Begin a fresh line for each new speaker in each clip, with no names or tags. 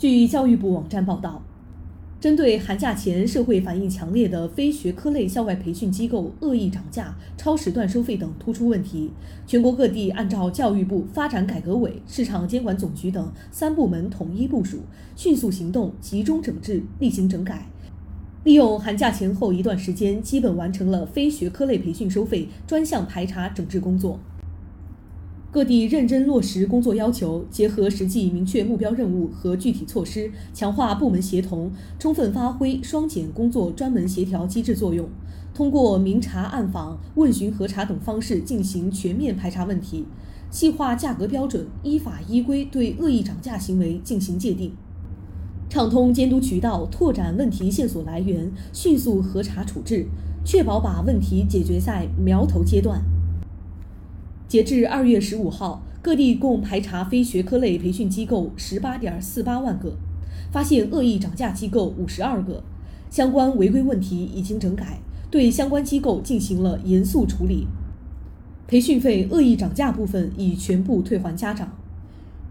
据教育部网站报道，针对寒假前社会反应强烈的非学科类校外培训机构恶意涨价、超时段收费等突出问题，全国各地按照教育部发展改革委、市场监管总局等三部门统一部署，迅速行动，集中整治，厉行整改。利用寒假前后一段时间，基本完成了非学科类培训收费专项排查整治工作。各地认真落实工作要求，结合实际明确目标任务和具体措施，强化部门协同，充分发挥双减工作专门协调机制作用。通过明查暗访、问询核查等方式进行全面排查问题，细化价格标准，依法依规对恶意涨价行为进行界定，畅通监督渠道，拓展问题线索来源，迅速核查处置，确保把问题解决在苗头阶段。截至二月十五号，各地共排查非学科类培训机构十八点四八万个，发现恶意涨价机构五十二个，相关违规问题已经整改，对相关机构进行了严肃处理。培训费恶意涨价部分已全部退还家长。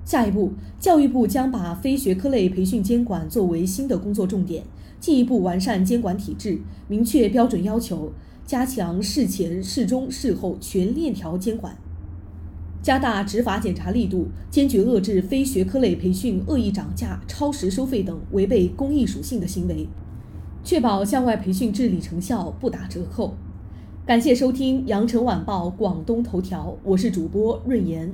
下一步，教育部将把非学科类培训监管作为新的工作重点，进一步完善监管体制，明确标准要求，加强事前、事中、事后全链条监管。加大执法检查力度，坚决遏制非学科类培训恶意涨价、超时收费等违背公益属性的行为，确保校外培训治理成效不打折扣。感谢收听羊城晚报广东头条，我是主播润言。